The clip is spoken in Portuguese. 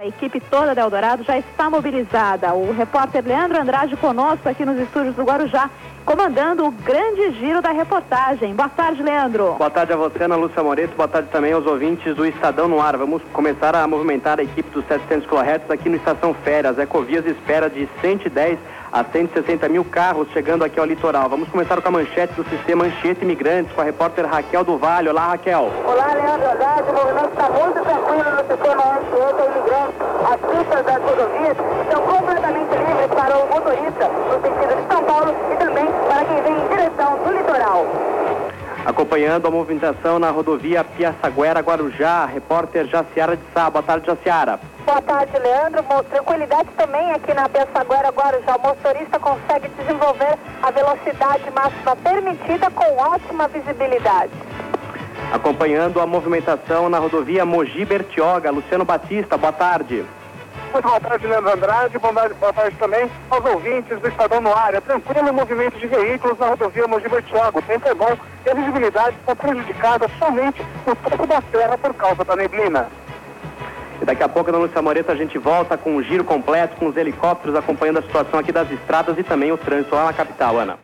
A equipe toda da Eldorado já está mobilizada. O repórter Leandro Andrade conosco aqui nos estúdios do Guarujá, comandando o grande giro da reportagem. Boa tarde, Leandro. Boa tarde a você, Ana Lúcia Moreto. Boa tarde também aos ouvintes do Estadão no Ar. Vamos começar a movimentar a equipe dos 700 kHz aqui no Estação Férias. Ecovias espera de 110 a 160 mil carros chegando aqui ao litoral. Vamos começar com a manchete do sistema Anchieta Imigrantes, com a repórter Raquel do Vale. Olá, Raquel. Olá, Leandro Andrade. O movimento está muito sistema Anchieta Imigrantes. As pistas das rodovias estão completamente livres para o motorista no sentido de São Paulo e também para quem vem em direção do litoral. Acompanhando a movimentação na rodovia Piaçaguera-Guarujá, repórter Jaciara de Sá. Boa tarde, Jaciara. Boa tarde, Leandro. Tranquilidade também aqui na Piaçaguera Guarujá. O motorista consegue desenvolver a velocidade máxima permitida com ótima visibilidade. Acompanhando a movimentação na rodovia Mogi Bertioga, Luciano Batista. Boa tarde. Muito boa tarde, Leandro Andrade. Boa tarde, boa tarde também aos ouvintes do Estadão no Área. Tranquilo movimento de veículos na rodovia Mogi Bertioga. O tempo é bom e a visibilidade está prejudicada somente no topo da serra por causa da neblina. E daqui a pouco, na Lúcia Moreto, a gente volta com um giro completo, com os helicópteros acompanhando a situação aqui das estradas e também o trânsito lá na capital, Ana.